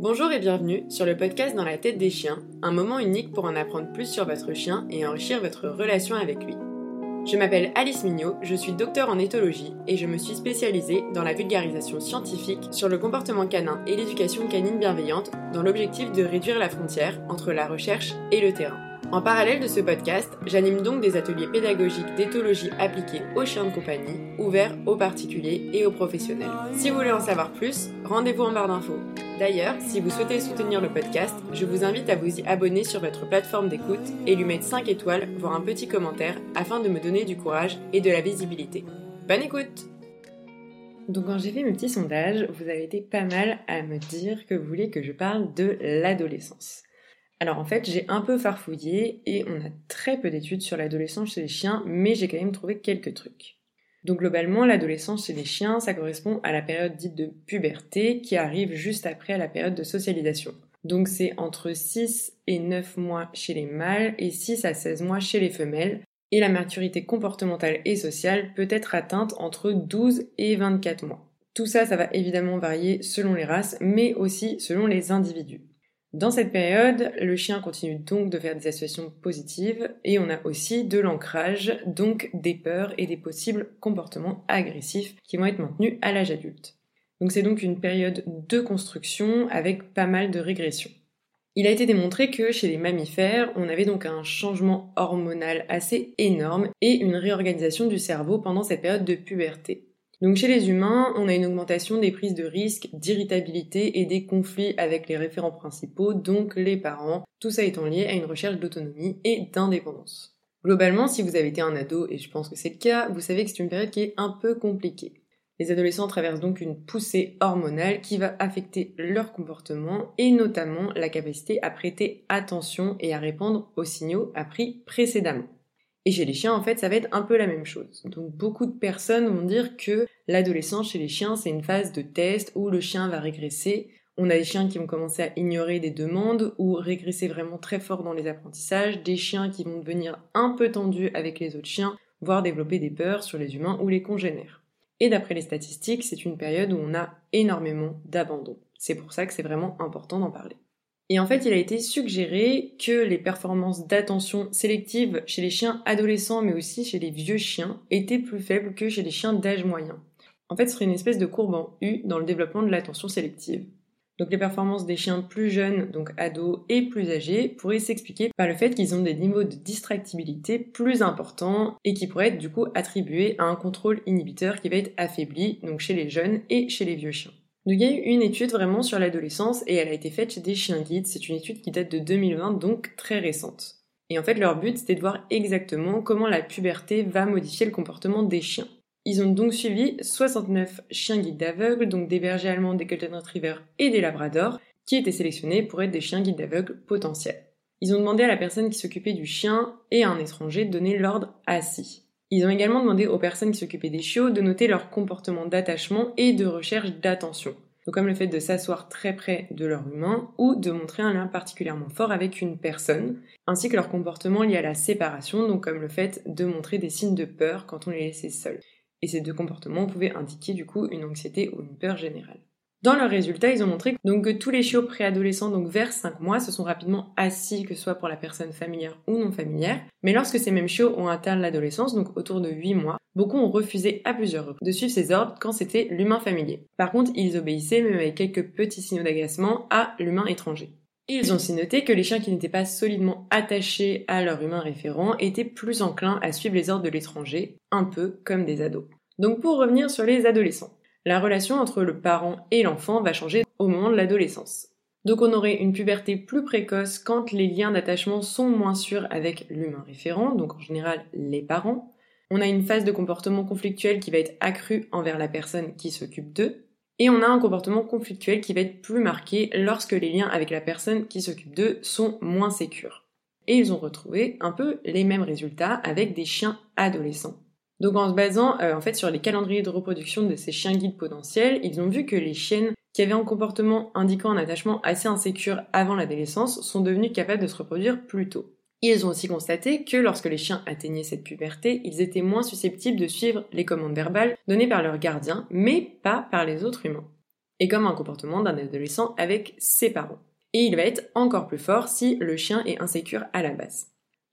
Bonjour et bienvenue sur le podcast Dans la tête des chiens, un moment unique pour en apprendre plus sur votre chien et enrichir votre relation avec lui. Je m'appelle Alice Mignot, je suis docteur en éthologie et je me suis spécialisée dans la vulgarisation scientifique sur le comportement canin et l'éducation canine bienveillante dans l'objectif de réduire la frontière entre la recherche et le terrain. En parallèle de ce podcast, j'anime donc des ateliers pédagogiques d'éthologie appliqués aux chiens de compagnie, ouverts aux particuliers et aux professionnels. Si vous voulez en savoir plus, rendez-vous en barre d'infos. D'ailleurs, si vous souhaitez soutenir le podcast, je vous invite à vous y abonner sur votre plateforme d'écoute et lui mettre 5 étoiles, voire un petit commentaire, afin de me donner du courage et de la visibilité. Bonne écoute donc quand j'ai fait mes petits sondages, vous avez été pas mal à me dire que vous voulez que je parle de l'adolescence. Alors en fait, j'ai un peu farfouillé et on a très peu d'études sur l'adolescence chez les chiens, mais j'ai quand même trouvé quelques trucs. Donc globalement, l'adolescence chez les chiens, ça correspond à la période dite de puberté qui arrive juste après la période de socialisation. Donc c'est entre 6 et 9 mois chez les mâles et 6 à 16 mois chez les femelles. Et la maturité comportementale et sociale peut être atteinte entre 12 et 24 mois. Tout ça, ça va évidemment varier selon les races, mais aussi selon les individus. Dans cette période, le chien continue donc de faire des associations positives et on a aussi de l'ancrage, donc des peurs et des possibles comportements agressifs qui vont être maintenus à l'âge adulte. Donc c'est donc une période de construction avec pas mal de régressions. Il a été démontré que chez les mammifères, on avait donc un changement hormonal assez énorme et une réorganisation du cerveau pendant cette période de puberté. Donc chez les humains, on a une augmentation des prises de risques, d'irritabilité et des conflits avec les référents principaux, donc les parents, tout ça étant lié à une recherche d'autonomie et d'indépendance. Globalement, si vous avez été un ado, et je pense que c'est le cas, vous savez que c'est une période qui est un peu compliquée. Les adolescents traversent donc une poussée hormonale qui va affecter leur comportement et notamment la capacité à prêter attention et à répondre aux signaux appris précédemment. Et chez les chiens, en fait, ça va être un peu la même chose. Donc beaucoup de personnes vont dire que l'adolescence chez les chiens, c'est une phase de test où le chien va régresser. On a des chiens qui vont commencer à ignorer des demandes ou régresser vraiment très fort dans les apprentissages, des chiens qui vont devenir un peu tendus avec les autres chiens, voire développer des peurs sur les humains ou les congénères. Et d'après les statistiques, c'est une période où on a énormément d'abandon. C'est pour ça que c'est vraiment important d'en parler. Et en fait, il a été suggéré que les performances d'attention sélective chez les chiens adolescents, mais aussi chez les vieux chiens, étaient plus faibles que chez les chiens d'âge moyen. En fait, ce serait une espèce de courbe en U dans le développement de l'attention sélective. Donc les performances des chiens plus jeunes, donc ados et plus âgés, pourraient s'expliquer par le fait qu'ils ont des niveaux de distractibilité plus importants et qui pourraient être du coup attribués à un contrôle inhibiteur qui va être affaibli, donc chez les jeunes et chez les vieux chiens. Donc il y a eu une étude vraiment sur l'adolescence et elle a été faite chez des chiens guides. C'est une étude qui date de 2020, donc très récente. Et en fait, leur but, c'était de voir exactement comment la puberté va modifier le comportement des chiens. Ils ont donc suivi 69 chiens guides d'aveugles, donc des bergers allemands, des golden retrievers et des labradors, qui étaient sélectionnés pour être des chiens guides d'aveugles potentiels. Ils ont demandé à la personne qui s'occupait du chien et à un étranger de donner l'ordre assis. Ils ont également demandé aux personnes qui s'occupaient des chiots de noter leur comportement d'attachement et de recherche d'attention. Comme le fait de s'asseoir très près de leur humain ou de montrer un lien particulièrement fort avec une personne, ainsi que leur comportement lié à la séparation, donc comme le fait de montrer des signes de peur quand on les laissait seuls. Et ces deux comportements pouvaient indiquer du coup une anxiété ou une peur générale. Dans leurs résultats, ils ont montré donc, que tous les chiots préadolescents, donc vers 5 mois, se sont rapidement assis, que ce soit pour la personne familière ou non familière. Mais lorsque ces mêmes chiots ont atteint l'adolescence, donc autour de 8 mois, beaucoup ont refusé à plusieurs reprises de suivre ces ordres quand c'était l'humain familier. Par contre, ils obéissaient, même avec quelques petits signaux d'agacement, à l'humain étranger. Ils ont aussi noté que les chiens qui n'étaient pas solidement attachés à leur humain référent étaient plus enclins à suivre les ordres de l'étranger, un peu comme des ados. Donc pour revenir sur les adolescents la relation entre le parent et l'enfant va changer au moment de l'adolescence. Donc on aurait une puberté plus précoce quand les liens d'attachement sont moins sûrs avec l'humain référent, donc en général les parents. On a une phase de comportement conflictuel qui va être accrue envers la personne qui s'occupe d'eux. Et on a un comportement conflictuel qui va être plus marqué lorsque les liens avec la personne qui s'occupe d'eux sont moins sécures. Et ils ont retrouvé un peu les mêmes résultats avec des chiens adolescents. Donc en se basant euh, en fait sur les calendriers de reproduction de ces chiens guides potentiels, ils ont vu que les chiennes qui avaient un comportement indiquant un attachement assez insécure avant l'adolescence sont devenues capables de se reproduire plus tôt. Ils ont aussi constaté que lorsque les chiens atteignaient cette puberté, ils étaient moins susceptibles de suivre les commandes verbales données par leurs gardiens, mais pas par les autres humains. et comme un comportement d'un adolescent avec ses parents. Et il va être encore plus fort si le chien est insécure à la base.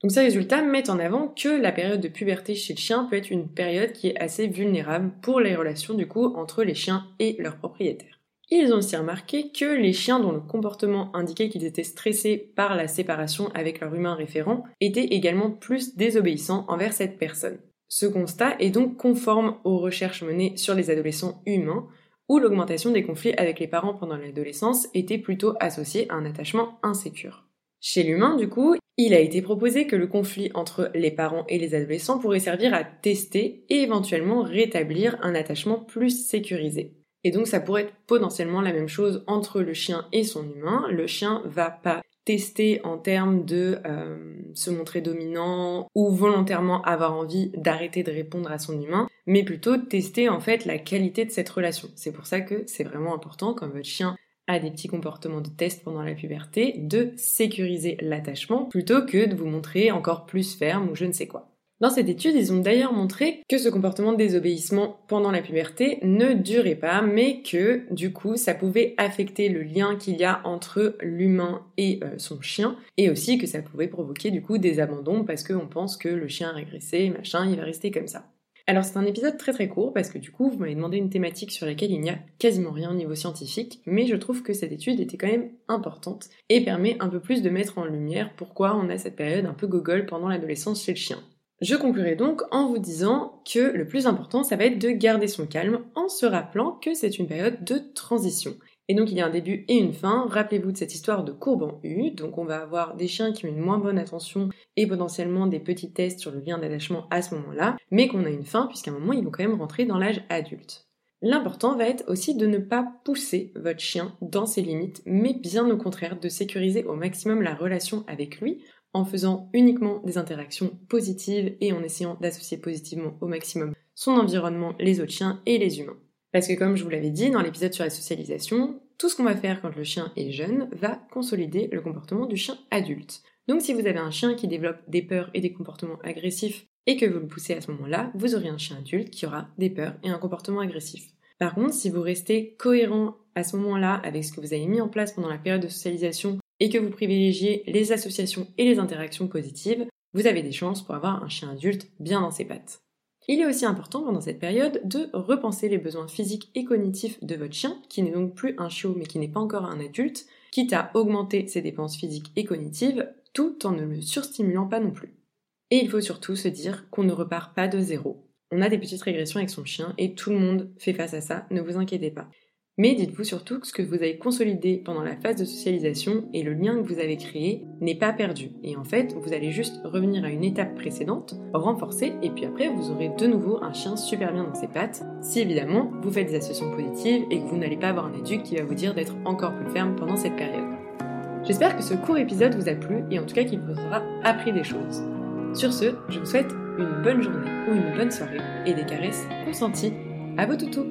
Donc ces résultats mettent en avant que la période de puberté chez le chien peut être une période qui est assez vulnérable pour les relations du coup entre les chiens et leurs propriétaires. Ils ont aussi remarqué que les chiens dont le comportement indiquait qu'ils étaient stressés par la séparation avec leur humain référent étaient également plus désobéissants envers cette personne. Ce constat est donc conforme aux recherches menées sur les adolescents humains, où l'augmentation des conflits avec les parents pendant l'adolescence était plutôt associée à un attachement insécure. Chez l'humain, du coup, il a été proposé que le conflit entre les parents et les adolescents pourrait servir à tester et éventuellement rétablir un attachement plus sécurisé. Et donc ça pourrait être potentiellement la même chose entre le chien et son humain. Le chien va pas tester en termes de euh, se montrer dominant ou volontairement avoir envie d'arrêter de répondre à son humain, mais plutôt tester en fait la qualité de cette relation. C'est pour ça que c'est vraiment important quand votre chien a des petits comportements de test pendant la puberté, de sécuriser l'attachement plutôt que de vous montrer encore plus ferme ou je ne sais quoi. Dans cette étude, ils ont d'ailleurs montré que ce comportement de désobéissement pendant la puberté ne durait pas, mais que du coup, ça pouvait affecter le lien qu'il y a entre l'humain et euh, son chien, et aussi que ça pouvait provoquer du coup des abandons parce qu'on pense que le chien a régressé, machin, il va rester comme ça. Alors c'est un épisode très très court parce que du coup vous m'avez demandé une thématique sur laquelle il n'y a quasiment rien au niveau scientifique, mais je trouve que cette étude était quand même importante et permet un peu plus de mettre en lumière pourquoi on a cette période un peu gogol pendant l'adolescence chez le chien. Je conclurai donc en vous disant que le plus important, ça va être de garder son calme en se rappelant que c'est une période de transition. Et donc il y a un début et une fin. Rappelez-vous de cette histoire de courbe en U. Donc on va avoir des chiens qui ont une moins bonne attention et potentiellement des petits tests sur le lien d'attachement à ce moment-là, mais qu'on a une fin puisqu'à un moment ils vont quand même rentrer dans l'âge adulte. L'important va être aussi de ne pas pousser votre chien dans ses limites, mais bien au contraire de sécuriser au maximum la relation avec lui en faisant uniquement des interactions positives et en essayant d'associer positivement au maximum son environnement, les autres chiens et les humains. Parce que comme je vous l'avais dit dans l'épisode sur la socialisation, tout ce qu'on va faire quand le chien est jeune va consolider le comportement du chien adulte. Donc si vous avez un chien qui développe des peurs et des comportements agressifs et que vous le poussez à ce moment-là, vous aurez un chien adulte qui aura des peurs et un comportement agressif. Par contre, si vous restez cohérent à ce moment-là avec ce que vous avez mis en place pendant la période de socialisation et que vous privilégiez les associations et les interactions positives, vous avez des chances pour avoir un chien adulte bien dans ses pattes. Il est aussi important pendant cette période de repenser les besoins physiques et cognitifs de votre chien, qui n'est donc plus un chiot mais qui n'est pas encore un adulte, quitte à augmenter ses dépenses physiques et cognitives, tout en ne le surstimulant pas non plus. Et il faut surtout se dire qu'on ne repart pas de zéro. On a des petites régressions avec son chien et tout le monde fait face à ça, ne vous inquiétez pas. Mais dites-vous surtout que ce que vous avez consolidé pendant la phase de socialisation et le lien que vous avez créé n'est pas perdu. Et en fait, vous allez juste revenir à une étape précédente, renforcer, et puis après, vous aurez de nouveau un chien super bien dans ses pattes, si évidemment vous faites des associations positives et que vous n'allez pas avoir un adulte qui va vous dire d'être encore plus ferme pendant cette période. J'espère que ce court épisode vous a plu et en tout cas qu'il vous aura appris des choses. Sur ce, je vous souhaite une bonne journée ou une bonne soirée et des caresses consenties à vos toutous